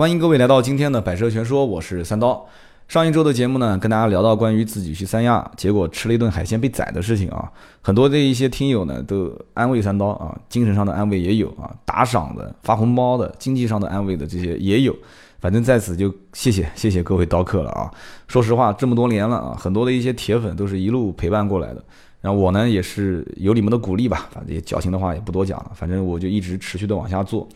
欢迎各位来到今天的百车全说，我是三刀。上一周的节目呢，跟大家聊到关于自己去三亚，结果吃了一顿海鲜被宰的事情啊，很多的一些听友呢都安慰三刀啊，精神上的安慰也有啊，打赏的、发红包的、经济上的安慰的这些也有，反正在此就谢谢谢谢各位刀客了啊。说实话，这么多年了啊，很多的一些铁粉都是一路陪伴过来的，然后我呢也是有你们的鼓励吧，反正也矫情的话也不多讲了，反正我就一直持续的往下做，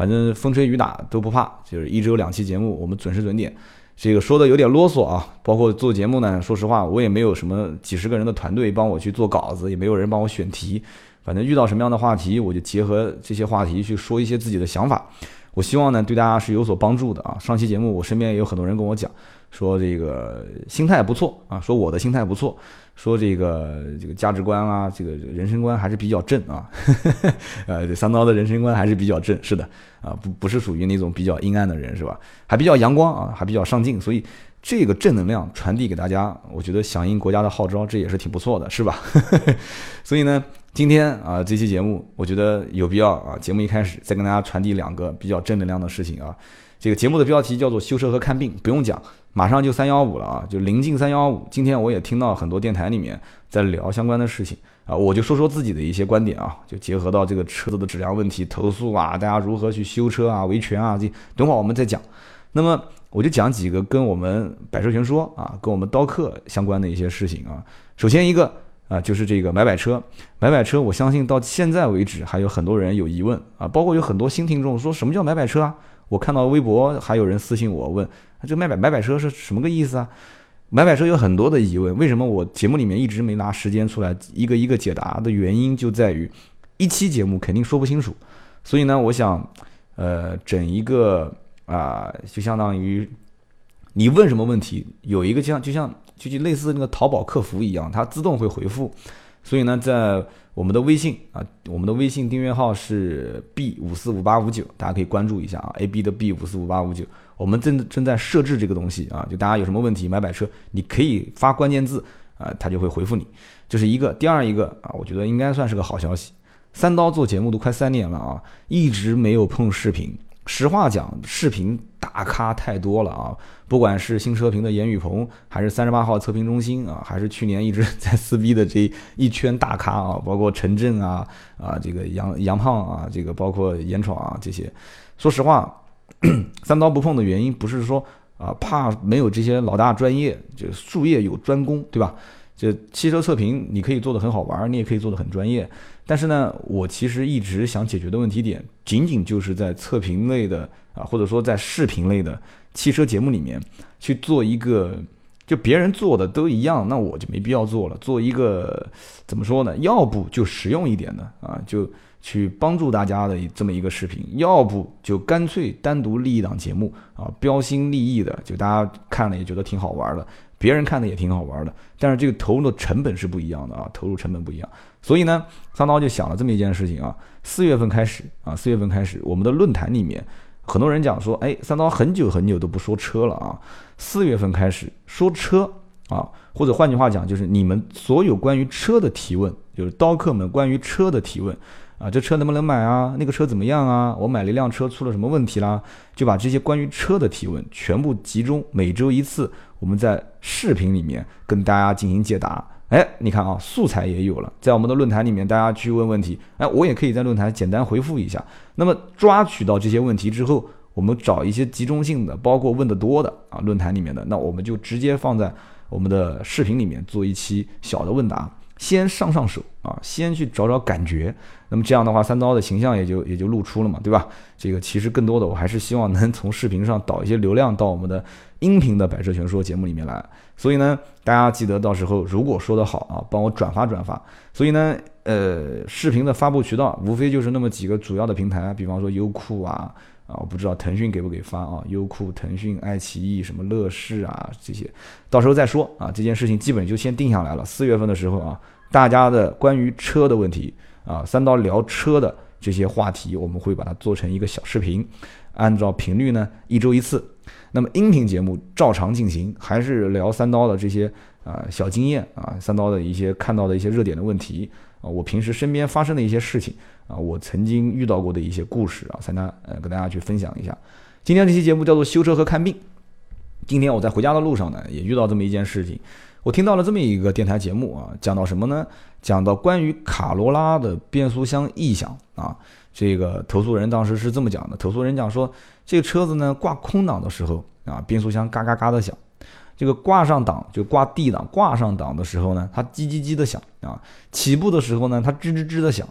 反正风吹雨打都不怕，就是一周两期节目，我们准时准点。这个说的有点啰嗦啊，包括做节目呢，说实话，我也没有什么几十个人的团队帮我去做稿子，也没有人帮我选题，反正遇到什么样的话题，我就结合这些话题去说一些自己的想法。我希望呢，对大家是有所帮助的啊。上期节目我身边也有很多人跟我讲，说这个心态不错啊，说我的心态不错。说这个这个价值观啊，这个人生观还是比较正啊，呃，三刀的人生观还是比较正，是的，啊，不不是属于那种比较阴暗的人，是吧？还比较阳光啊，还比较上进，所以这个正能量传递给大家，我觉得响应国家的号召，这也是挺不错的，是吧？所以呢，今天啊这期节目，我觉得有必要啊，节目一开始再跟大家传递两个比较正能量的事情啊。这个节目的标题叫做修车和看病，不用讲，马上就三幺五了啊，就临近三幺五。今天我也听到很多电台里面在聊相关的事情啊，我就说说自己的一些观点啊，就结合到这个车子的质量问题、投诉啊，大家如何去修车啊、维权啊，这等会儿我们再讲。那么我就讲几个跟我们百车全说啊，跟我们刀客相关的一些事情啊。首先一个啊，就是这个买买车，买买车，我相信到现在为止还有很多人有疑问啊，包括有很多新听众说什么叫买买车啊？我看到微博还有人私信我问，这买买买买车是什么个意思啊？买买车有很多的疑问，为什么我节目里面一直没拿时间出来一个一个解答的原因就在于，一期节目肯定说不清楚，所以呢，我想，呃，整一个啊，就相当于你问什么问题，有一个像就像就就类似那个淘宝客服一样，它自动会回复，所以呢，在我们的微信啊，我们的微信订阅号是 B 五四五八五九，大家可以关注一下啊，A B 的 B 五四五八五九，我们正正在设置这个东西啊，就大家有什么问题买买车，你可以发关键字啊，他就会回复你，这是一个。第二一个啊，我觉得应该算是个好消息，三刀做节目都快三年了啊，一直没有碰视频。实话讲，视频大咖太多了啊！不管是新车评的严雨鹏，还是三十八号测评中心啊，还是去年一直在撕逼的这一圈大咖啊，包括陈震啊啊，这个杨杨胖啊，这个包括严闯啊这些。说实话，三刀不碰的原因不是说啊怕没有这些老大专业，就术业有专攻，对吧？就汽车测评，你可以做的很好玩，你也可以做的很专业。但是呢，我其实一直想解决的问题点，仅仅就是在测评类的啊，或者说在视频类的汽车节目里面去做一个，就别人做的都一样，那我就没必要做了。做一个怎么说呢？要不就实用一点的啊，就去帮助大家的这么一个视频；要不就干脆单独立一档节目啊，标新立异的，就大家看了也觉得挺好玩的。别人看的也挺好玩的，但是这个投入的成本是不一样的啊，投入成本不一样，所以呢，三刀就想了这么一件事情啊，四月份开始啊，四月份开始，我们的论坛里面很多人讲说，哎，三刀很久很久都不说车了啊，四月份开始说车啊，或者换句话讲，就是你们所有关于车的提问，就是刀客们关于车的提问。啊，这车能不能买啊？那个车怎么样啊？我买了一辆车，出了什么问题啦？就把这些关于车的提问全部集中，每周一次，我们在视频里面跟大家进行解答。哎，你看啊，素材也有了，在我们的论坛里面，大家去问问题，哎，我也可以在论坛简单回复一下。那么抓取到这些问题之后，我们找一些集中性的，包括问的多的啊，论坛里面的，那我们就直接放在我们的视频里面做一期小的问答。先上上手啊，先去找找感觉，那么这样的话，三刀的形象也就也就露出了嘛，对吧？这个其实更多的我还是希望能从视频上导一些流量到我们的音频的百车全说节目里面来。所以呢，大家记得到时候如果说的好啊，帮我转发转发。所以呢，呃，视频的发布渠道无非就是那么几个主要的平台，比方说优酷啊。啊，我不知道腾讯给不给发啊？优酷、腾讯、爱奇艺、什么乐视啊，这些，到时候再说啊。这件事情基本就先定下来了。四月份的时候啊，大家的关于车的问题啊，三刀聊车的这些话题，我们会把它做成一个小视频，按照频率呢，一周一次。那么音频节目照常进行，还是聊三刀的这些啊小经验啊，三刀的一些看到的一些热点的问题啊，我平时身边发生的一些事情。啊，我曾经遇到过的一些故事啊，才能呃跟大家去分享一下。今天这期节目叫做修车和看病。今天我在回家的路上呢，也遇到这么一件事情。我听到了这么一个电台节目啊，讲到什么呢？讲到关于卡罗拉的变速箱异响啊。这个投诉人当时是这么讲的：投诉人讲说，这个车子呢挂空档的时候啊，变速箱嘎嘎嘎的响；这个挂上档就挂 D 档挂上档的时候呢，它叽叽叽的响啊。起步的时候呢，它吱吱吱的响。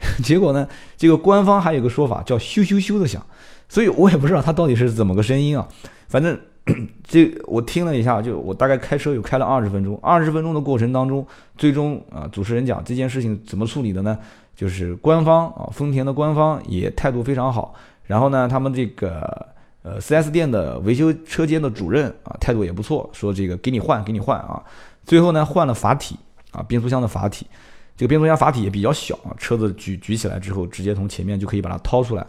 结果呢，这个官方还有个说法叫咻咻咻的响。所以我也不知道它到底是怎么个声音啊，反正 这我听了一下，就我大概开车有开了二十分钟，二十分钟的过程当中，最终啊，主持人讲这件事情怎么处理的呢？就是官方啊，丰田的官方也态度非常好，然后呢，他们这个呃 4S 店的维修车间的主任啊，态度也不错，说这个给你换，给你换啊，最后呢换了阀体啊，变速箱的阀体，这个变速箱阀体也比较小啊，车子举举起来之后，直接从前面就可以把它掏出来。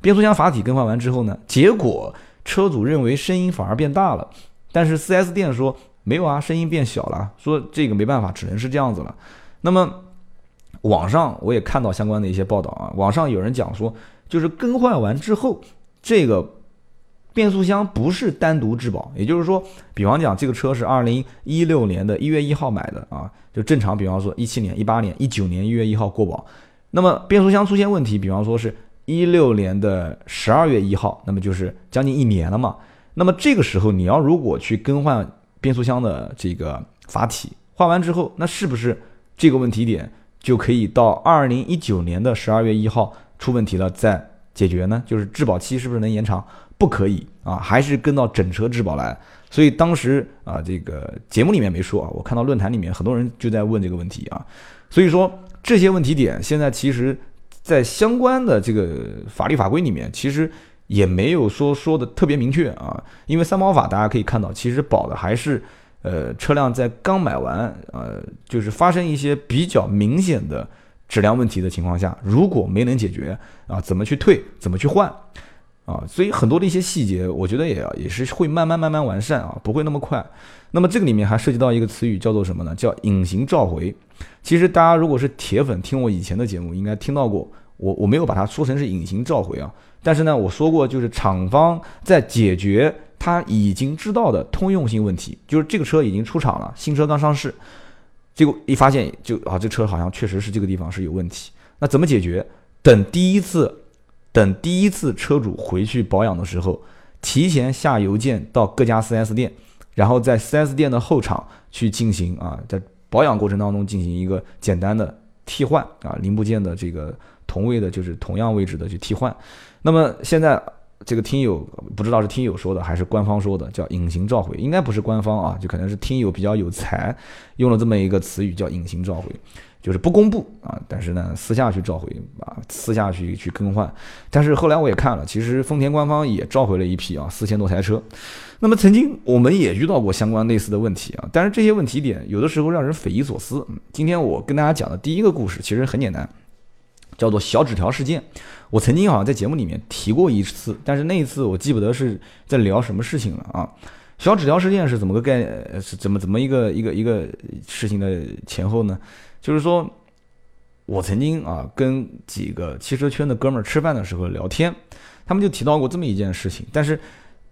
变速箱阀体更换完之后呢，结果车主认为声音反而变大了，但是 4S 店说没有啊，声音变小了，说这个没办法，只能是这样子了。那么网上我也看到相关的一些报道啊，网上有人讲说，就是更换完之后，这个变速箱不是单独质保，也就是说，比方讲这个车是2016年的一月一号买的啊，就正常，比方说17年、18年、19年一月一号过保，那么变速箱出现问题，比方说是。一六年的十二月一号，那么就是将近一年了嘛。那么这个时候，你要如果去更换变速箱的这个阀体，换完之后，那是不是这个问题点就可以到二零一九年的十二月一号出问题了再解决呢？就是质保期是不是能延长？不可以啊，还是跟到整车质保来。所以当时啊，这个节目里面没说啊，我看到论坛里面很多人就在问这个问题啊。所以说这些问题点现在其实。在相关的这个法律法规里面，其实也没有说说的特别明确啊。因为三包法大家可以看到，其实保的还是呃车辆在刚买完，呃就是发生一些比较明显的质量问题的情况下，如果没能解决啊，怎么去退，怎么去换啊？所以很多的一些细节，我觉得也要也是会慢慢慢慢完善啊，不会那么快。那么这个里面还涉及到一个词语，叫做什么呢？叫隐形召回。其实大家如果是铁粉，听我以前的节目，应该听到过。我我没有把它说成是隐形召回啊，但是呢，我说过就是厂方在解决他已经知道的通用性问题，就是这个车已经出厂了，新车刚上市，结果一发现就啊，这车好像确实是这个地方是有问题。那怎么解决？等第一次，等第一次车主回去保养的时候，提前下邮件到各家 4S 店，然后在 4S 店的后厂去进行啊，在保养过程当中进行一个简单的替换啊，零部件的这个同位的，就是同样位置的去替换。那么现在这个听友不知道是听友说的还是官方说的，叫隐形召回，应该不是官方啊，就可能是听友比较有才，用了这么一个词语叫隐形召回。就是不公布啊，但是呢，私下去召回啊，私下去去更换。但是后来我也看了，其实丰田官方也召回了一批啊，四千多台车。那么曾经我们也遇到过相关类似的问题啊，但是这些问题点有的时候让人匪夷所思。今天我跟大家讲的第一个故事其实很简单，叫做小纸条事件。我曾经好像在节目里面提过一次，但是那一次我记不得是在聊什么事情了啊。小纸条事件是怎么个概是怎么怎么一个一个一个事情的前后呢？就是说，我曾经啊跟几个汽车圈的哥们儿吃饭的时候聊天，他们就提到过这么一件事情，但是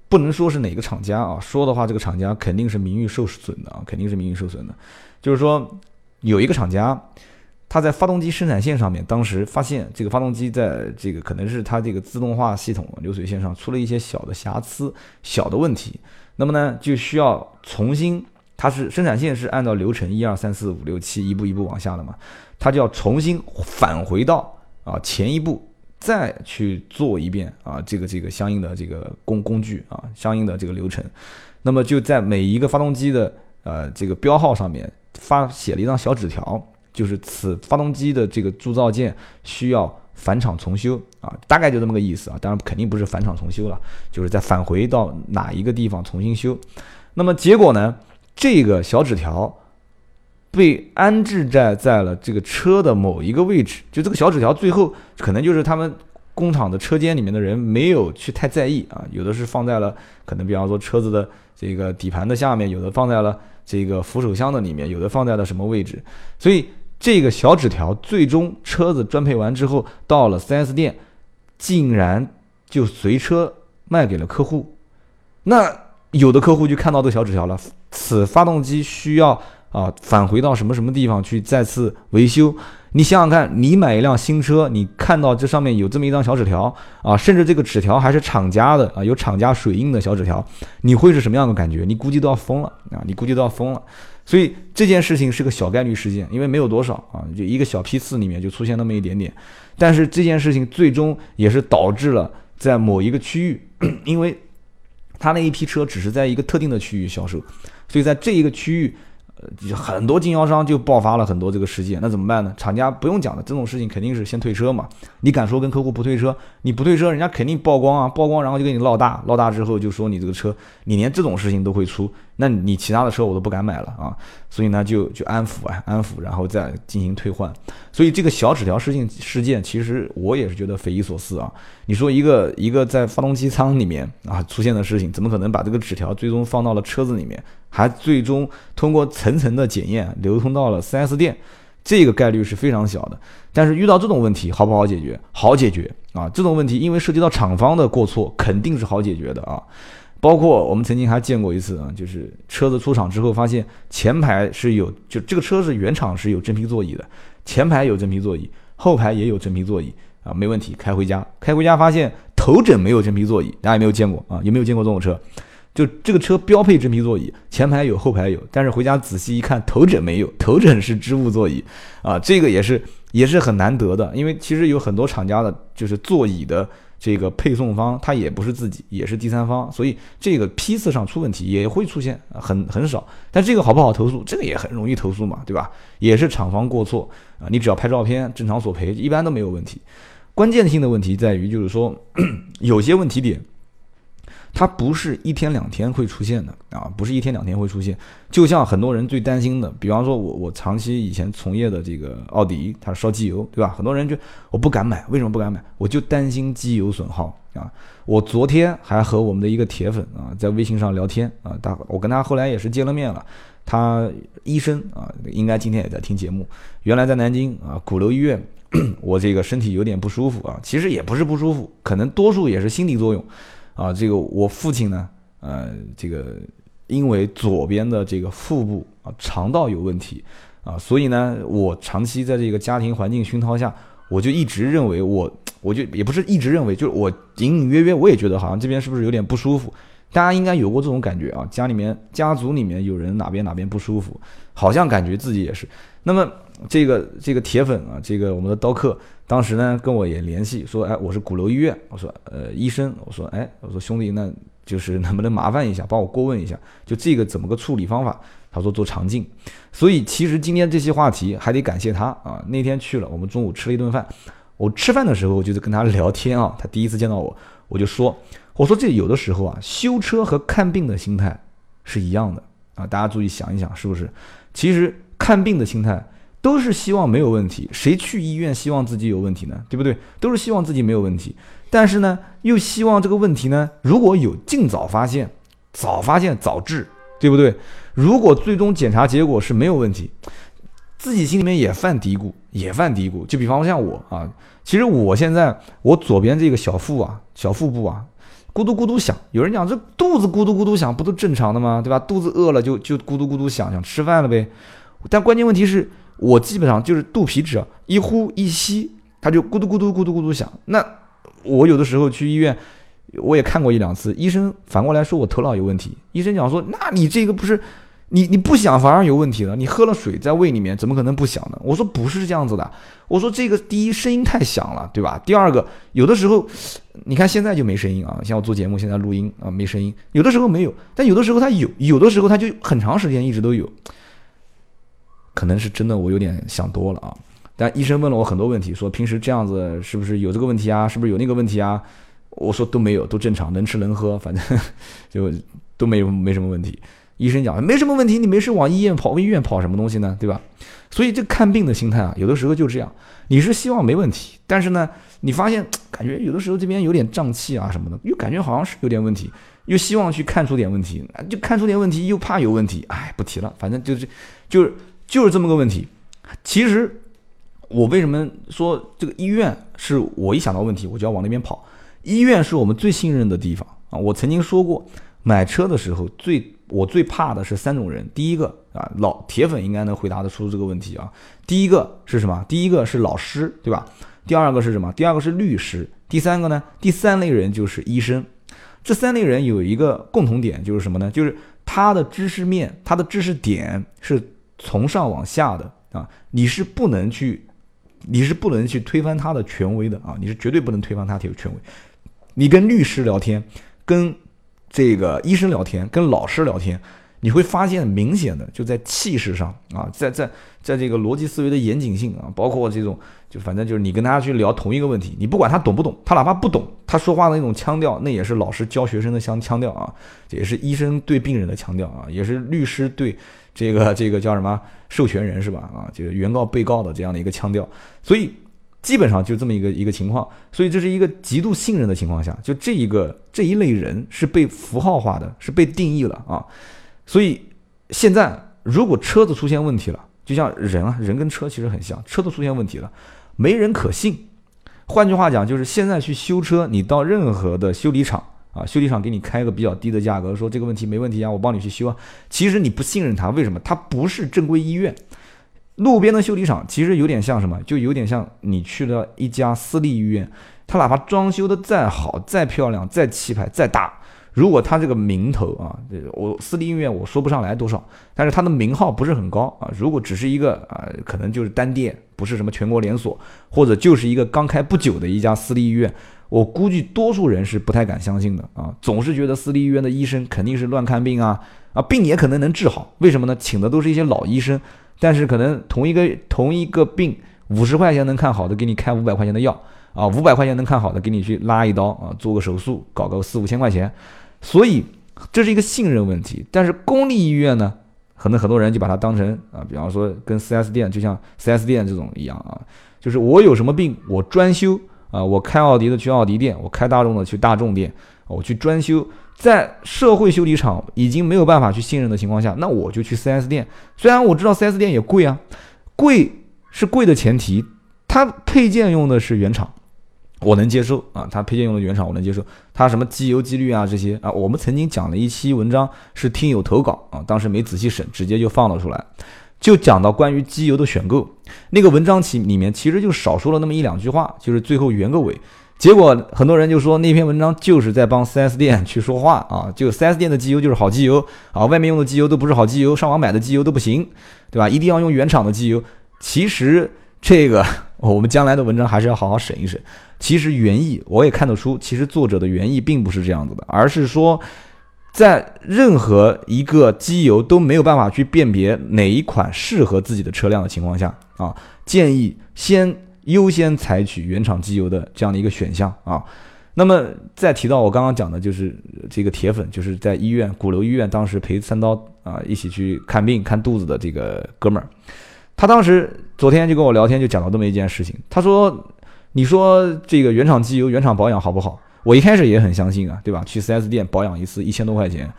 不能说是哪个厂家啊，说的话这个厂家肯定是名誉受损的啊，肯定是名誉受损的。就是说，有一个厂家，他在发动机生产线上面，当时发现这个发动机在这个可能是它这个自动化系统流水线上出了一些小的瑕疵、小的问题，那么呢就需要重新。它是生产线是按照流程一二三四五六七一步一步往下的嘛，它就要重新返回到啊前一步再去做一遍啊这个这个相应的这个工工具啊相应的这个流程，那么就在每一个发动机的呃这个标号上面发写了一张小纸条，就是此发动机的这个铸造件需要返厂重修啊，大概就这么个意思啊，当然肯定不是返厂重修了，就是在返回到哪一个地方重新修，那么结果呢？这个小纸条被安置在在了这个车的某一个位置，就这个小纸条最后可能就是他们工厂的车间里面的人没有去太在意啊，有的是放在了可能比方说车子的这个底盘的下面，有的放在了这个扶手箱的里面，有的放在了什么位置，所以这个小纸条最终车子专配完之后到了 4S 店，竟然就随车卖给了客户。那有的客户就看到这小纸条了，此发动机需要啊返回到什么什么地方去再次维修。你想想看，你买一辆新车，你看到这上面有这么一张小纸条啊，甚至这个纸条还是厂家的啊，有厂家水印的小纸条，你会是什么样的感觉？你估计都要疯了啊！你估计都要疯了。所以这件事情是个小概率事件，因为没有多少啊，就一个小批次里面就出现那么一点点。但是这件事情最终也是导致了在某一个区域，因为他那一批车只是在一个特定的区域销售，所以在这一个区域。呃，很多经销商就爆发了很多这个事件，那怎么办呢？厂家不用讲的，这种事情肯定是先退车嘛。你敢说跟客户不退车？你不退车，人家肯定曝光啊，曝光然后就给你闹大，闹大之后就说你这个车，你连这种事情都会出，那你其他的车我都不敢买了啊。所以呢，就就安抚啊，安抚，然后再进行退换。所以这个小纸条事件事件，其实我也是觉得匪夷所思啊。你说一个一个在发动机舱里面啊出现的事情，怎么可能把这个纸条最终放到了车子里面？还最终通过层层的检验流通到了 4S 店，这个概率是非常小的。但是遇到这种问题好不好解决？好解决啊！这种问题因为涉及到厂方的过错，肯定是好解决的啊。包括我们曾经还见过一次啊，就是车子出厂之后发现前排是有，就这个车是原厂是有真皮座椅的，前排有真皮座椅，后排也有真皮座椅啊，没问题。开回家，开回家发现头枕没有真皮座椅，大家有没有见过啊？有没有见过这种车？就这个车标配真皮座椅，前排有，后排有，但是回家仔细一看，头枕没有，头枕是织物座椅，啊，这个也是也是很难得的，因为其实有很多厂家的，就是座椅的这个配送方，他也不是自己，也是第三方，所以这个批次上出问题也会出现，很很少，但这个好不好投诉？这个也很容易投诉嘛，对吧？也是厂方过错啊，你只要拍照片，正常索赔，一般都没有问题。关键性的问题在于，就是说 有些问题点。它不是一天两天会出现的啊，不是一天两天会出现。就像很多人最担心的，比方说我我长期以前从业的这个奥迪，它烧机油，对吧？很多人就我不敢买，为什么不敢买？我就担心机油损耗啊。我昨天还和我们的一个铁粉啊在微信上聊天啊，他我跟他后来也是见了面了，他医生啊，应该今天也在听节目。原来在南京啊鼓楼医院，我这个身体有点不舒服啊，其实也不是不舒服，可能多数也是心理作用。啊，这个我父亲呢，呃，这个因为左边的这个腹部啊肠道有问题啊，所以呢，我长期在这个家庭环境熏陶下，我就一直认为我，我就也不是一直认为，就是我隐隐约约我也觉得好像这边是不是有点不舒服？大家应该有过这种感觉啊，家里面家族里面有人哪边哪边不舒服，好像感觉自己也是。那么这个这个铁粉啊，这个我们的刀客。当时呢，跟我也联系说，哎，我是鼓楼医院，我说，呃，医生，我说，哎，我说兄弟，那就是能不能麻烦一下，帮我过问一下，就这个怎么个处理方法？他说做肠镜。所以其实今天这些话题还得感谢他啊。那天去了，我们中午吃了一顿饭，我吃饭的时候就是跟他聊天啊。他第一次见到我，我就说，我说这有的时候啊，修车和看病的心态是一样的啊。大家注意想一想，是不是？其实看病的心态。都是希望没有问题，谁去医院希望自己有问题呢？对不对？都是希望自己没有问题，但是呢，又希望这个问题呢，如果有尽早发现，早发现早治，对不对？如果最终检查结果是没有问题，自己心里面也犯嘀咕，也犯嘀咕。就比方像我啊，其实我现在我左边这个小腹啊，小腹部啊，咕嘟咕嘟响。有人讲这肚子咕嘟咕嘟响，不都正常的吗？对吧？肚子饿了就就咕嘟咕嘟响，想吃饭了呗。但关键问题是。我基本上就是肚皮只一呼一吸，它就咕嘟咕嘟咕嘟咕嘟响。那我有的时候去医院，我也看过一两次，医生反过来说我头脑有问题。医生讲说，那你这个不是你你不响反而有问题了？你喝了水在胃里面，怎么可能不响呢？我说不是这样子的。我说这个第一声音太响了，对吧？第二个有的时候，你看现在就没声音啊，像我做节目现在录音啊没声音，有的时候没有，但有的时候它有，有的时候它就很长时间一直都有。可能是真的，我有点想多了啊。但医生问了我很多问题，说平时这样子是不是有这个问题啊？是不是有那个问题啊？我说都没有，都正常，能吃能喝，反正就都没有没什么问题。医生讲没什么问题，你没事往医院跑，医院跑什么东西呢？对吧？所以这看病的心态啊，有的时候就这样。你是希望没问题，但是呢，你发现感觉有的时候这边有点胀气啊什么的，又感觉好像是有点问题，又希望去看出点问题，就看出点问题，又怕有问题，哎，不提了，反正就是就是。就是这么个问题。其实我为什么说这个医院是我一想到问题我就要往那边跑？医院是我们最信任的地方啊。我曾经说过，买车的时候最我最怕的是三种人。第一个啊，老铁粉应该能回答得出这个问题啊。第一个是什么？第一个是老师，对吧？第二个是什么？第二个是律师。第三个呢？第三类人就是医生。这三类人有一个共同点，就是什么呢？就是他的知识面、他的知识点是从上往下的啊。你是不能去，你是不能去推翻他的权威的啊。你是绝对不能推翻他的权威。你跟律师聊天，跟这个医生聊天，跟老师聊天。你会发现明显的就在气势上啊，在在在这个逻辑思维的严谨性啊，包括这种就反正就是你跟他去聊同一个问题，你不管他懂不懂，他哪怕不懂，他说话的那种腔调，那也是老师教学生的腔腔调啊，也是医生对病人的腔调啊，也是律师对这个 这个叫什么授权人是吧？啊，就是原告被告的这样的一个腔调，所以基本上就这么一个一个情况，所以这是一个极度信任的情况下，就这一个这一类人是被符号化的，是被定义了啊。所以现在，如果车子出现问题了，就像人啊，人跟车其实很像，车子出现问题了，没人可信。换句话讲，就是现在去修车，你到任何的修理厂啊，修理厂给你开个比较低的价格，说这个问题没问题啊，我帮你去修啊。其实你不信任他，为什么？他不是正规医院，路边的修理厂其实有点像什么？就有点像你去了一家私立医院，他哪怕装修的再好、再漂亮、再气派、再大。如果他这个名头啊，我私立医院我说不上来多少，但是他的名号不是很高啊。如果只是一个啊，可能就是单店，不是什么全国连锁，或者就是一个刚开不久的一家私立医院，我估计多数人是不太敢相信的啊。总是觉得私立医院的医生肯定是乱看病啊，啊病也可能能治好，为什么呢？请的都是一些老医生，但是可能同一个同一个病五十块钱能看好的，给你开五百块钱的药。啊，五百块钱能看好的，给你去拉一刀啊，做个手术，搞个四五千块钱，所以这是一个信任问题。但是公立医院呢，可能很多人就把它当成啊，比方说跟 4S 店，就像 4S 店这种一样啊，就是我有什么病，我专修啊，我开奥迪的去奥迪店，我开大众的去大众店，我去专修。在社会修理厂已经没有办法去信任的情况下，那我就去 4S 店。虽然我知道 4S 店也贵啊，贵是贵的前提，它配件用的是原厂。我能接受啊，它配件用的原厂我能接受，它什么机油机滤啊这些啊，我们曾经讲了一期文章是听友投稿啊，当时没仔细审，直接就放了出来，就讲到关于机油的选购那个文章其里面其实就少说了那么一两句话，就是最后圆个尾，结果很多人就说那篇文章就是在帮 4S 店去说话啊，就 4S 店的机油就是好机油啊，外面用的机油都不是好机油，上网买的机油都不行，对吧？一定要用原厂的机油，其实这个 我们将来的文章还是要好好审一审。其实原意我也看得出，其实作者的原意并不是这样子的，而是说，在任何一个机油都没有办法去辨别哪一款适合自己的车辆的情况下啊，建议先优先采取原厂机油的这样的一个选项啊。那么再提到我刚刚讲的，就是这个铁粉，就是在医院鼓楼医院当时陪三刀啊一起去看病看肚子的这个哥们儿，他当时昨天就跟我聊天，就讲到这么一件事情，他说。你说这个原厂机油原厂保养好不好？我一开始也很相信啊，对吧？去 4S 店保养一次一千多块钱，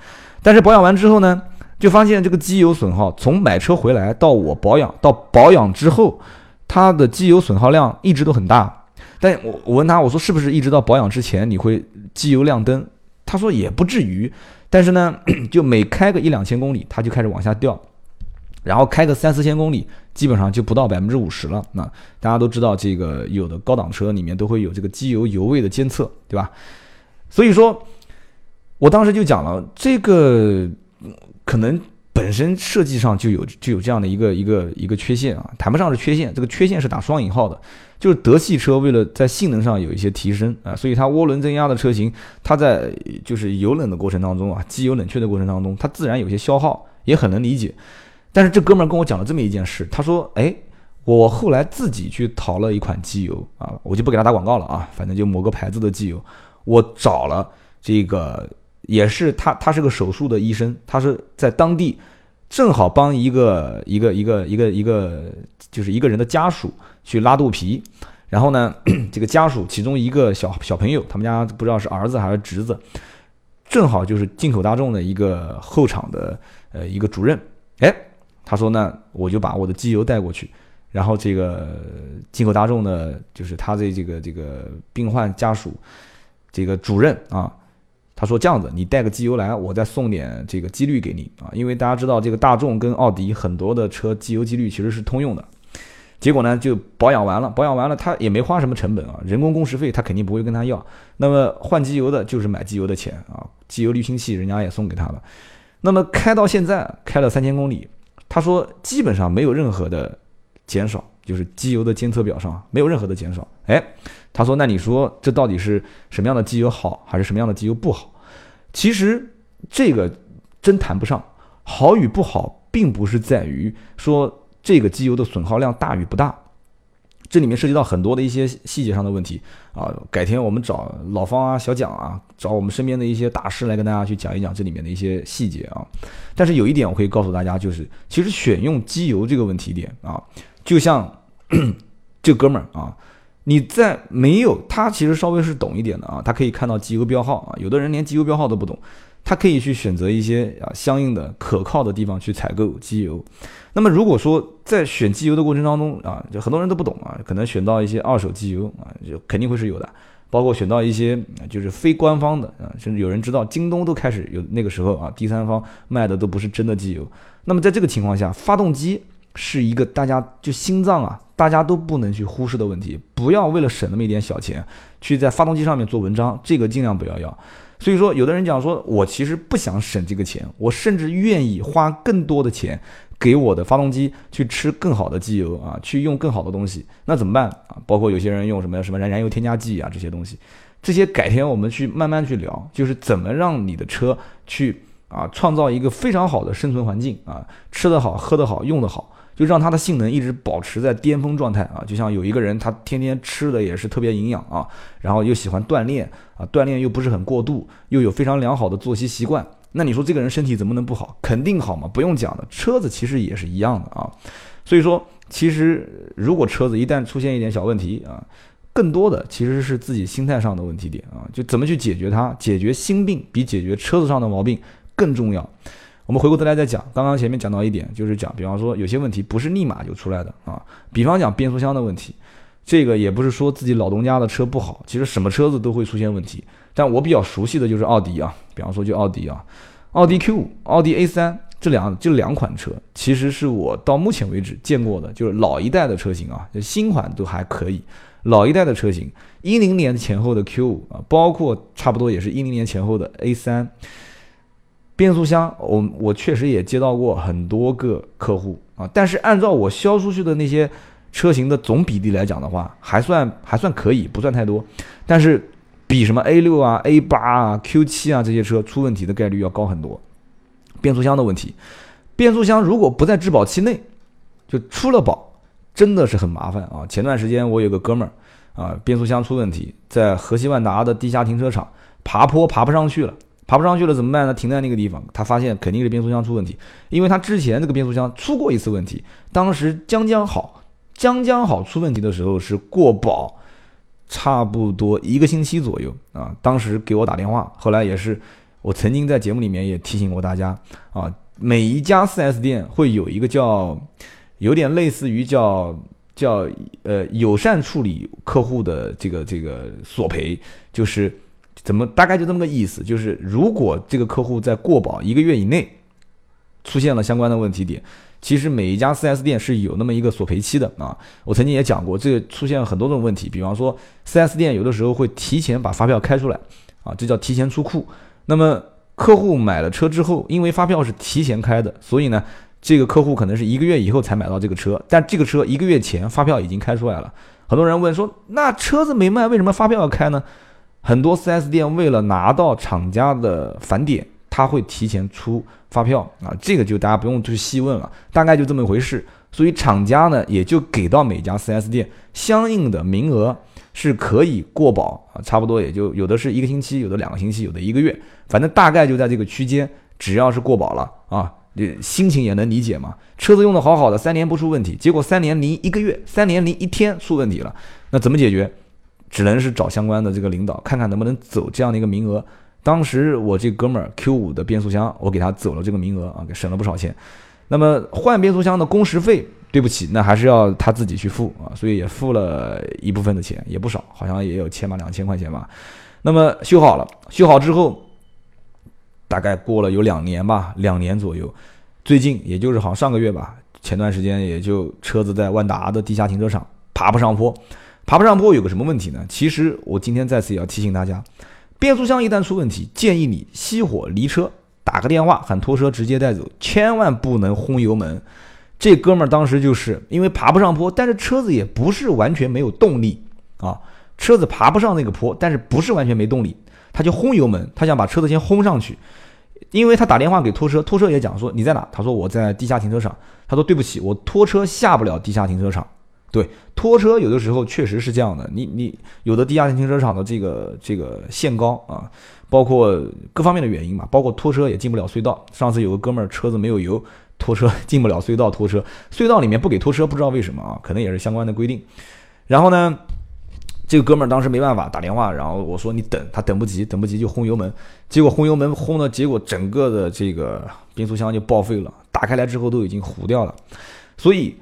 但是保养完之后呢，就发现这个机油损耗，从买车回来到我保养到保养之后，它的机油损耗量一直都很大。但我我问他，我说是不是一直到保养之前你会机油亮灯？他说也不至于，但是呢，就每开个一两千公里，它就开始往下掉。然后开个三四千公里，基本上就不到百分之五十了。那大家都知道，这个有的高档车里面都会有这个机油油位的监测，对吧？所以说，我当时就讲了，这个可能本身设计上就有就有这样的一个一个一个缺陷啊，谈不上是缺陷，这个缺陷是打双引号的，就是德系车为了在性能上有一些提升啊，所以它涡轮增压的车型，它在就是油冷的过程当中啊，机油冷却的过程当中，它自然有些消耗，也很能理解。但是这哥们儿跟我讲了这么一件事，他说：“哎，我后来自己去淘了一款机油啊，我就不给他打广告了啊，反正就某个牌子的机油，我找了这个也是他，他是个手术的医生，他是在当地正好帮一个一个一个一个一个就是一个人的家属去拉肚皮，然后呢，这个家属其中一个小小朋友，他们家不知道是儿子还是侄子，正好就是进口大众的一个后厂的呃一个主任，哎。”他说：“那我就把我的机油带过去，然后这个进口大众的，就是他的这个这个病患家属，这个主任啊，他说这样子，你带个机油来，我再送点这个机滤给你啊，因为大家知道这个大众跟奥迪很多的车机油机滤其实是通用的。结果呢，就保养完了，保养完了，他也没花什么成本啊，人工工时费他肯定不会跟他要。那么换机油的就是买机油的钱啊，机油滤清器人家也送给他了。那么开到现在开了三千公里，他说基本上没有任何的减少，就是机油的监测表上没有任何的减少。哎，他说那你说这到底是什么样的机油好，还是什么样的机油不好？其实这个真谈不上好与不好，并不是在于说。这个机油的损耗量大与不大，这里面涉及到很多的一些细节上的问题啊。改天我们找老方啊、小蒋啊，找我们身边的一些大师来跟大家去讲一讲这里面的一些细节啊。但是有一点我可以告诉大家，就是其实选用机油这个问题点啊，就像 这哥们儿啊，你在没有他其实稍微是懂一点的啊，他可以看到机油标号啊，有的人连机油标号都不懂。他可以去选择一些啊相应的可靠的地方去采购机油。那么如果说在选机油的过程当中啊，就很多人都不懂啊，可能选到一些二手机油啊，就肯定会是有的。包括选到一些就是非官方的啊，甚至有人知道京东都开始有那个时候啊，第三方卖的都不是真的机油。那么在这个情况下，发动机是一个大家就心脏啊，大家都不能去忽视的问题。不要为了省那么一点小钱，去在发动机上面做文章，这个尽量不要要。所以说，有的人讲说，我其实不想省这个钱，我甚至愿意花更多的钱给我的发动机去吃更好的机油啊，去用更好的东西，那怎么办啊？包括有些人用什么什么燃燃油添加剂啊这些东西，这些改天我们去慢慢去聊，就是怎么让你的车去啊创造一个非常好的生存环境啊，吃得好，喝得好，用得好。就让它的性能一直保持在巅峰状态啊！就像有一个人，他天天吃的也是特别营养啊，然后又喜欢锻炼啊，锻炼又不是很过度，又有非常良好的作息习惯，那你说这个人身体怎么能不好？肯定好嘛！不用讲的，车子其实也是一样的啊。所以说，其实如果车子一旦出现一点小问题啊，更多的其实是自己心态上的问题点啊，就怎么去解决它？解决心病比解决车子上的毛病更重要。我们回过头来再讲，刚刚前面讲到一点，就是讲，比方说有些问题不是立马就出来的啊，比方讲变速箱的问题，这个也不是说自己老东家的车不好，其实什么车子都会出现问题。但我比较熟悉的就是奥迪啊，比方说就奥迪啊，奥迪 Q 五、奥迪 A 三这两这两款车，其实是我到目前为止见过的，就是老一代的车型啊，新款都还可以，老一代的车型，一零年前后的 Q 五啊，包括差不多也是一零年前后的 A 三。变速箱，我我确实也接到过很多个客户啊，但是按照我销出去的那些车型的总比例来讲的话，还算还算可以，不算太多。但是比什么 A 六啊、A 八啊、Q 七啊这些车出问题的概率要高很多。变速箱的问题，变速箱如果不在质保期内就出了保，真的是很麻烦啊。前段时间我有个哥们儿啊，变速箱出问题，在河西万达的地下停车场爬坡爬不上去了。爬不上去了怎么办呢？停在那个地方，他发现肯定是变速箱出问题，因为他之前这个变速箱出过一次问题，当时将将好，将将好出问题的时候是过保，差不多一个星期左右啊。当时给我打电话，后来也是我曾经在节目里面也提醒过大家啊，每一家 4S 店会有一个叫，有点类似于叫叫呃友善处理客户的这个这个索赔，就是。怎么大概就这么个意思？就是如果这个客户在过保一个月以内出现了相关的问题点，其实每一家 4S 店是有那么一个索赔期的啊。我曾经也讲过，这个出现很多种问题，比方说 4S 店有的时候会提前把发票开出来啊，这叫提前出库。那么客户买了车之后，因为发票是提前开的，所以呢，这个客户可能是一个月以后才买到这个车，但这个车一个月前发票已经开出来了。很多人问说，那车子没卖，为什么发票要开呢？很多 4S 店为了拿到厂家的返点，他会提前出发票啊，这个就大家不用去细问了，大概就这么一回事。所以厂家呢也就给到每家 4S 店相应的名额，是可以过保啊，差不多也就有的是一个星期，有的两个星期，有的一个月，反正大概就在这个区间，只要是过保了啊，这心情也能理解嘛。车子用的好好的，三年不出问题，结果三年零一个月，三年零一天出问题了，那怎么解决？只能是找相关的这个领导看看能不能走这样的一个名额。当时我这哥们儿 Q 五的变速箱，我给他走了这个名额啊，给省了不少钱。那么换变速箱的工时费，对不起，那还是要他自己去付啊，所以也付了一部分的钱，也不少，好像也有千把两千块钱吧。那么修好了，修好之后大概过了有两年吧，两年左右，最近也就是好像上个月吧，前段时间也就车子在万达的地下停车场爬不上坡，爬不上坡有个什么问题呢？其实我今天在此也要提醒大家，变速箱一旦出问题，建议你熄火离车，打个电话喊拖车直接带走，千万不能轰油门。这哥们儿当时就是因为爬不上坡，但是车子也不是完全没有动力啊。车子爬不上那个坡，但是不是完全没动力，他就轰油门，他想把车子先轰上去，因为他打电话给拖车，拖车也讲说你在哪？他说我在地下停车场。他说对不起，我拖车下不了地下停车场。对，拖车有的时候确实是这样的，你你有的地下停车场的这个这个限高啊，包括各方面的原因嘛，包括拖车也进不了隧道。上次有个哥们儿车子没有油，拖车 进不了隧道，拖车隧道里面不给拖车，不知道为什么啊，可能也是相关的规定。然后呢？这个哥们儿当时没办法打电话，然后我说你等，他等不及，等不及就轰油门，结果轰油门轰的结果整个的这个变速箱就报废了，打开来之后都已经糊掉了。所以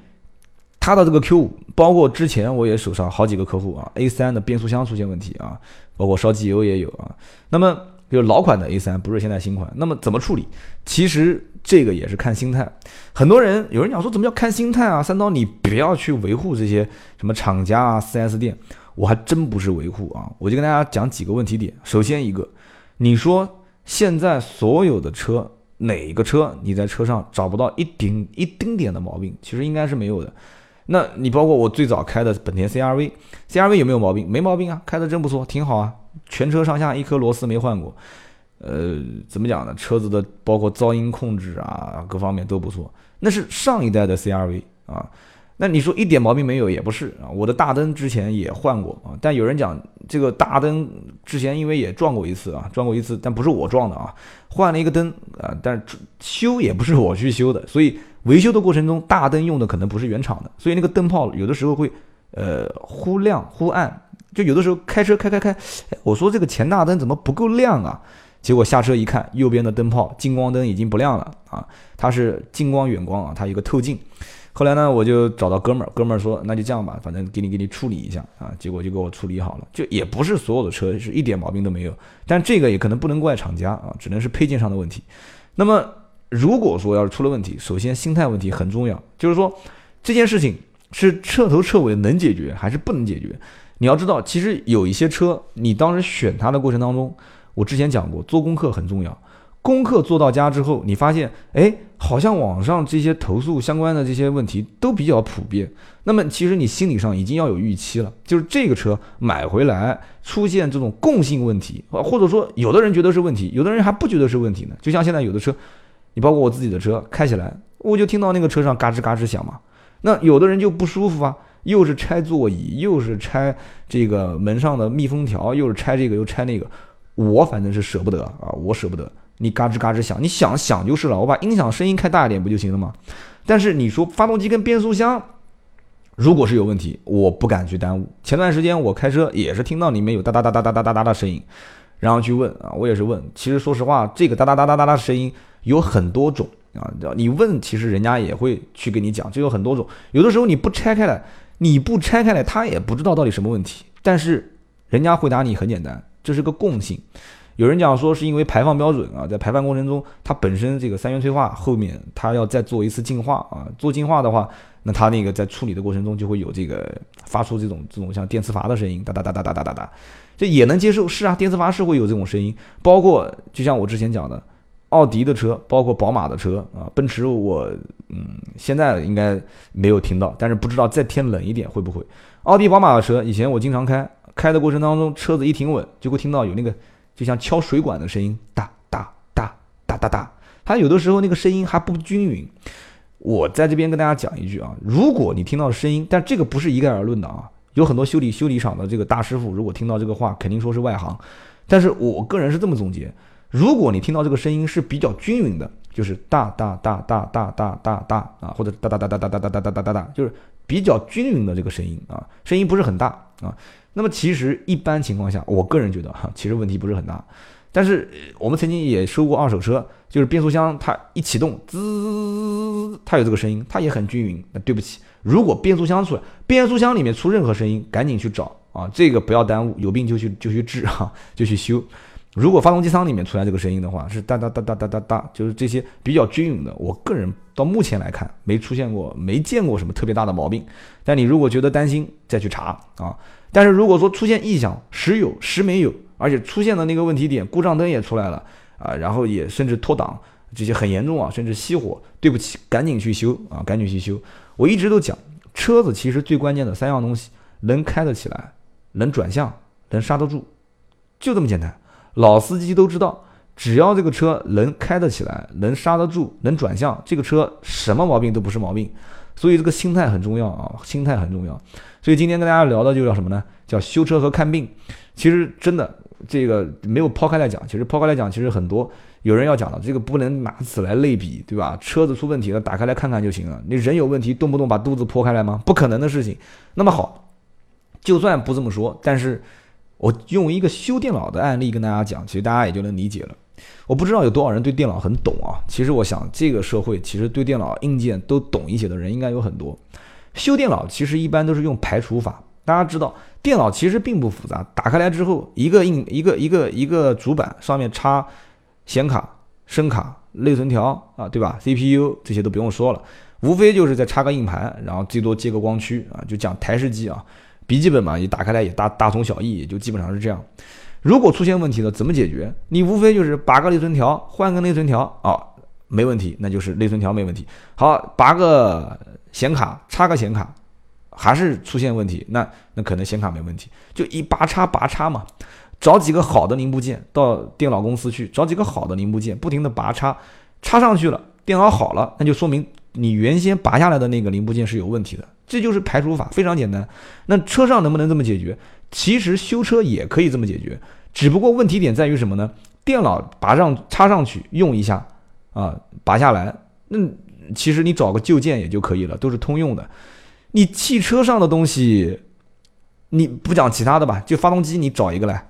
他的这个 Q 五，包括之前我也手上好几个客户啊，A 三的变速箱出现问题啊，包括烧机油也有啊。那么就老款的 A 三，不是现在新款，那么怎么处理？其实这个也是看心态。很多人有人讲说怎么叫看心态啊？三刀你不要去维护这些什么厂家啊、4S 店。我还真不是维护啊，我就跟大家讲几个问题点。首先一个，你说现在所有的车哪个车你在车上找不到一丁一丁点的毛病？其实应该是没有的。那你包括我最早开的本田 CRV，CRV 有没有毛病？没毛病啊，开的真不错，挺好啊。全车上下一颗螺丝没换过。呃，怎么讲呢？车子的包括噪音控制啊，各方面都不错。那是上一代的 CRV 啊。那你说一点毛病没有也不是啊，我的大灯之前也换过啊，但有人讲这个大灯之前因为也撞过一次啊，撞过一次，但不是我撞的啊，换了一个灯啊，但是修也不是我去修的，所以维修的过程中大灯用的可能不是原厂的，所以那个灯泡有的时候会呃忽亮忽暗，就有的时候开车开开开，我说这个前大灯怎么不够亮啊？结果下车一看，右边的灯泡近光灯已经不亮了啊，它是近光远光啊，它有个透镜。后来呢，我就找到哥们儿，哥们儿说那就这样吧，反正给你给你处理一下啊，结果就给我处理好了。就也不是所有的车是一点毛病都没有，但这个也可能不能怪厂家啊，只能是配件上的问题。那么如果说要是出了问题，首先心态问题很重要，就是说这件事情是彻头彻尾能解决还是不能解决？你要知道，其实有一些车，你当时选它的过程当中，我之前讲过，做功课很重要。功课做到家之后，你发现，哎，好像网上这些投诉相关的这些问题都比较普遍。那么，其实你心理上已经要有预期了，就是这个车买回来出现这种共性问题，或者说有的人觉得是问题，有的人还不觉得是问题呢。就像现在有的车，你包括我自己的车开起来，我就听到那个车上嘎吱嘎吱响嘛。那有的人就不舒服啊，又是拆座椅，又是拆这个门上的密封条，又是拆这个又拆那个，我反正是舍不得啊，我舍不得。你嘎吱嘎吱响，你想响就是了。我把音响声音开大一点不就行了吗？但是你说发动机跟变速箱，如果是有问题，我不敢去耽误。前段时间我开车也是听到里面有哒哒哒哒哒哒哒哒的声音，然后去问啊，我也是问。其实说实话，这个哒哒哒哒哒哒的声音有很多种啊。你问，其实人家也会去跟你讲，就有很多种。有的时候你不拆开来，你不拆开来，他也不知道到底什么问题。但是人家回答你很简单，这是个共性。有人讲说是因为排放标准啊，在排放过程中，它本身这个三元催化后面它要再做一次净化啊，做净化的话，那它那个在处理的过程中就会有这个发出这种这种像电磁阀的声音，哒哒哒哒哒哒哒哒，这也能接受。是啊，电磁阀是会有这种声音，包括就像我之前讲的，奥迪的车，包括宝马的车啊，奔驰我嗯现在应该没有听到，但是不知道再天冷一点会不会。奥迪、宝马的车以前我经常开，开的过程当中车子一停稳就会听到有那个。就像敲水管的声音，哒哒哒哒哒哒，它有的时候那个声音还不均匀。我在这边跟大家讲一句啊，如果你听到声音，但这个不是一概而论的啊，有很多修理修理厂的这个大师傅，如果听到这个话，肯定说是外行。但是我个人是这么总结：如果你听到这个声音是比较均匀的，就是哒哒哒哒哒哒哒哒啊，或者哒哒哒哒哒哒哒哒哒哒哒，就是比较均匀的这个声音啊，声音不是很大啊。那么其实一般情况下，我个人觉得哈，其实问题不是很大。但是我们曾经也收过二手车，就是变速箱它一启动，滋，它有这个声音，它也很均匀。那对不起，如果变速箱出来，变速箱里面出任何声音，赶紧去找啊，这个不要耽误，有病就去就去治哈，就去修。如果发动机舱里面出来这个声音的话，是哒哒哒哒哒哒哒，就是这些比较均匀的。我个人到目前来看，没出现过，没见过什么特别大的毛病。但你如果觉得担心，再去查啊。但是如果说出现异响，时有时没有，而且出现的那个问题点，故障灯也出来了啊，然后也甚至脱档，这些很严重啊，甚至熄火，对不起，赶紧去修啊，赶紧去修。我一直都讲，车子其实最关键的三样东西，能开得起来，能转向，能刹得住，就这么简单。老司机都知道，只要这个车能开得起来，能刹得住，能转向，这个车什么毛病都不是毛病。所以这个心态很重要啊，心态很重要。所以今天跟大家聊的就叫什么呢？叫修车和看病。其实真的这个没有抛开来讲，其实抛开来讲，其实很多有人要讲的，这个不能拿此来类比，对吧？车子出问题了，打开来看看就行了。你人有问题，动不动把肚子剖开来吗？不可能的事情。那么好，就算不这么说，但是。我用一个修电脑的案例跟大家讲，其实大家也就能理解了。我不知道有多少人对电脑很懂啊。其实我想，这个社会其实对电脑硬件都懂一些的人应该有很多。修电脑其实一般都是用排除法。大家知道，电脑其实并不复杂。打开来之后，一个硬一个一个一个主板上面插显卡、声卡、内存条啊，对吧？CPU 这些都不用说了，无非就是再插个硬盘，然后最多接个光驱啊，就讲台式机啊。笔记本嘛，你打开来也大大同小异，也就基本上是这样。如果出现问题了，怎么解决？你无非就是拔个内存条，换个内存条啊，没问题，那就是内存条没问题。好，拔个显卡，插个显卡，还是出现问题，那那可能显卡没问题，就一拔插拔插嘛，找几个好的零部件到电脑公司去，找几个好的零部件，不停的拔插，插上去了，电脑好了，那就说明你原先拔下来的那个零部件是有问题的。这就是排除法，非常简单。那车上能不能这么解决？其实修车也可以这么解决，只不过问题点在于什么呢？电脑拔上插上去用一下啊，拔下来，那其实你找个旧件也就可以了，都是通用的。你汽车上的东西，你不讲其他的吧，就发动机你找一个来，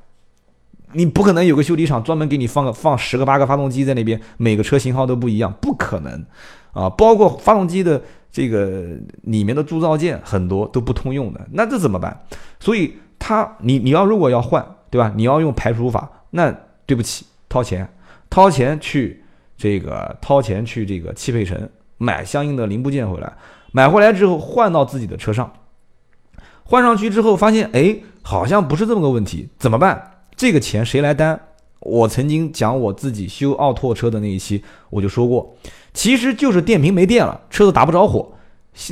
你不可能有个修理厂专门给你放个放十个八个发动机在那边，每个车型号都不一样，不可能啊，包括发动机的。这个里面的铸造件很多都不通用的，那这怎么办？所以他你你要如果要换，对吧？你要用排除法，那对不起，掏钱，掏钱去这个掏钱去这个汽配城买相应的零部件回来，买回来之后换到自己的车上，换上去之后发现，哎，好像不是这么个问题，怎么办？这个钱谁来担？我曾经讲我自己修奥拓车的那一期，我就说过。其实就是电瓶没电了，车子打不着火，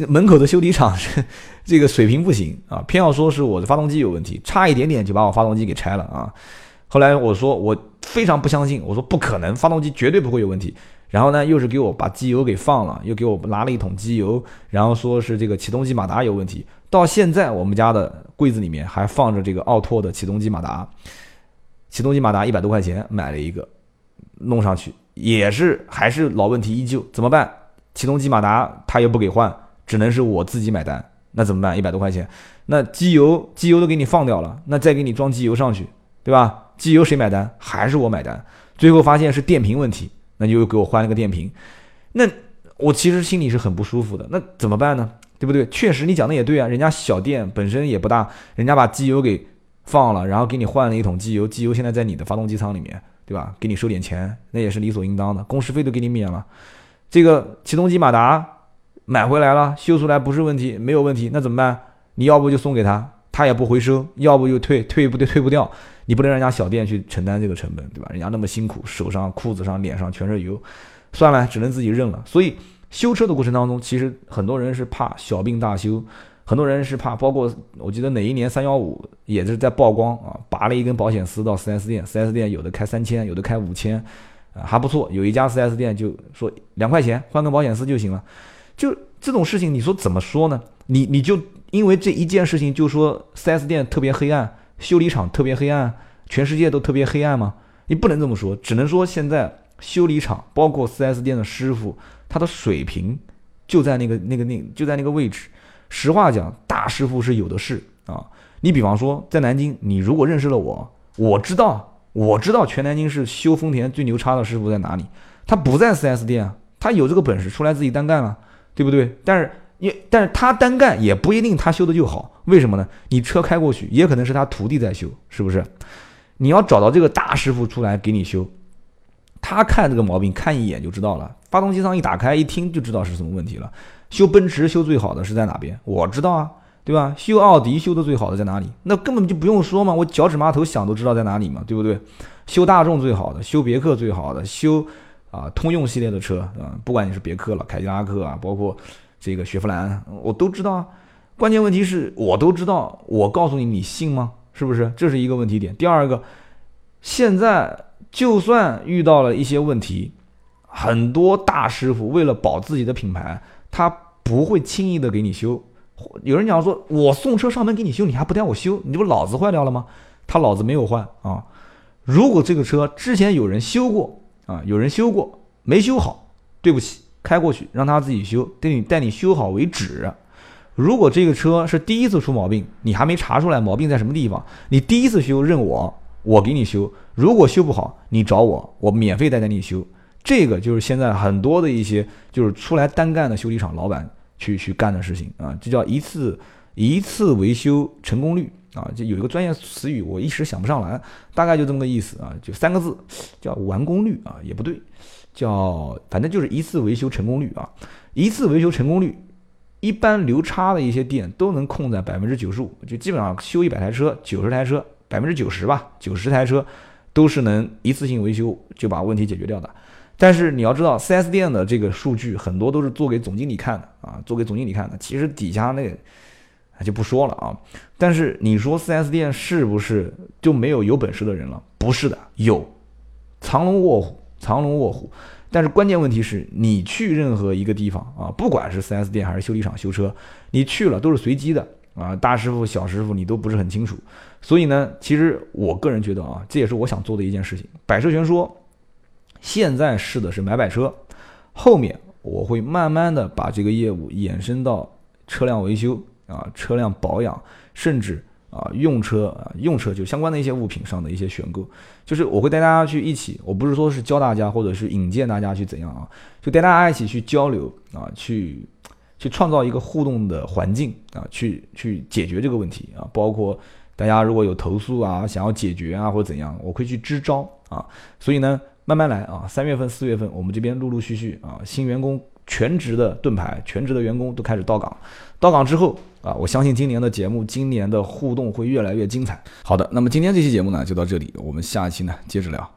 门口的修理厂是 这个水平不行啊，偏要说是我的发动机有问题，差一点点就把我发动机给拆了啊。后来我说我非常不相信，我说不可能，发动机绝对不会有问题。然后呢，又是给我把机油给放了，又给我拿了一桶机油，然后说是这个启动机马达有问题。到现在我们家的柜子里面还放着这个奥拓的启动机马达，启动机马达一百多块钱买了一个，弄上去。也是还是老问题依旧，怎么办？启动机马达他又不给换，只能是我自己买单。那怎么办？一百多块钱，那机油机油都给你放掉了，那再给你装机油上去，对吧？机油谁买单？还是我买单。最后发现是电瓶问题，那就又给我换了个电瓶。那我其实心里是很不舒服的。那怎么办呢？对不对？确实你讲的也对啊，人家小店本身也不大，人家把机油给放了，然后给你换了一桶机油，机油现在在你的发动机舱里面。对吧？给你收点钱，那也是理所应当的，工时费都给你免了。这个启动机马达买回来了，修出来不是问题，没有问题，那怎么办？你要不就送给他，他也不回收；要不就退，退不对，退不掉。你不能让人家小店去承担这个成本，对吧？人家那么辛苦，手上、裤子上、脸上全是油，算了，只能自己认了。所以修车的过程当中，其实很多人是怕小病大修。很多人是怕，包括我记得哪一年三幺五也是在曝光啊，拔了一根保险丝到 4S 店，4S 店有的开三千，有的开五千，啊还不错，有一家 4S 店就说两块钱换根保险丝就行了，就这种事情你说怎么说呢？你你就因为这一件事情就说 4S 店特别黑暗，修理厂特别黑暗，全世界都特别黑暗吗？你不能这么说，只能说现在修理厂包括 4S 店的师傅，他的水平就在那个那个那就在那个位置。实话讲，大师傅是有的是啊。你比方说，在南京，你如果认识了我，我知道，我知道全南京市修丰田最牛叉的师傅在哪里。他不在 4S 店啊，他有这个本事出来自己单干了，对不对？但是也，但是他单干也不一定他修的就好。为什么呢？你车开过去，也可能是他徒弟在修，是不是？你要找到这个大师傅出来给你修，他看这个毛病看一眼就知道了，发动机舱一打开一听就知道是什么问题了。修奔驰修最好的是在哪边？我知道啊，对吧？修奥迪修的最好的在哪里？那根本就不用说嘛，我脚趾麻头想都知道在哪里嘛，对不对？修大众最好的，修别克最好的，修啊通用系列的车啊，不管你是别克了、凯迪拉克啊，包括这个雪佛兰，我都知道啊。关键问题是我都知道，我告诉你，你信吗？是不是？这是一个问题点。第二个，现在就算遇到了一些问题，很多大师傅为了保自己的品牌，他不会轻易的给你修。有人讲说，我送车上门给你修，你还不带我修，你这不脑子坏掉了吗？他脑子没有坏啊。如果这个车之前有人修过啊，有人修过没修好，对不起，开过去让他自己修，带你带你修好为止。如果这个车是第一次出毛病，你还没查出来毛病在什么地方，你第一次修认我，我给你修。如果修不好，你找我，我免费带带你修。这个就是现在很多的一些就是出来单干的修理厂老板去去干的事情啊，这叫一次一次维修成功率啊，就有一个专业词语，我一时想不上来，大概就这么个意思啊，就三个字，叫完工率啊，也不对，叫反正就是一次维修成功率啊，一次维修成功率。一般流差的一些店都能控在百分之九十五，就基本上修一百台车，九十台车，百分之九十吧，九十台车都是能一次性维修就把问题解决掉的。但是你要知道，4S 店的这个数据很多都是做给总经理看的啊，做给总经理看的。其实底下那就不说了啊。但是你说 4S 店是不是就没有有本事的人了？不是的，有，藏龙卧虎，藏龙卧虎。但是关键问题是你去任何一个地方啊，不管是 4S 店还是修理厂修车，你去了都是随机的啊，大师傅、小师傅你都不是很清楚。所以呢，其实我个人觉得啊，这也是我想做的一件事情。百车全说，现在试的是买买车，后面我会慢慢的把这个业务延伸到车辆维修啊、车辆保养，甚至。啊，用车啊，用车就相关的一些物品上的一些选购，就是我会带大家去一起，我不是说是教大家或者是引荐大家去怎样啊，就带大家一起去交流啊，去去创造一个互动的环境啊，去去解决这个问题啊，包括大家如果有投诉啊，想要解决啊或者怎样，我会去支招啊，所以呢，慢慢来啊，三月份、四月份我们这边陆陆续续啊，新员工。全职的盾牌，全职的员工都开始到岗。到岗之后啊，我相信今年的节目，今年的互动会越来越精彩。好的，那么今天这期节目呢，就到这里，我们下一期呢接着聊。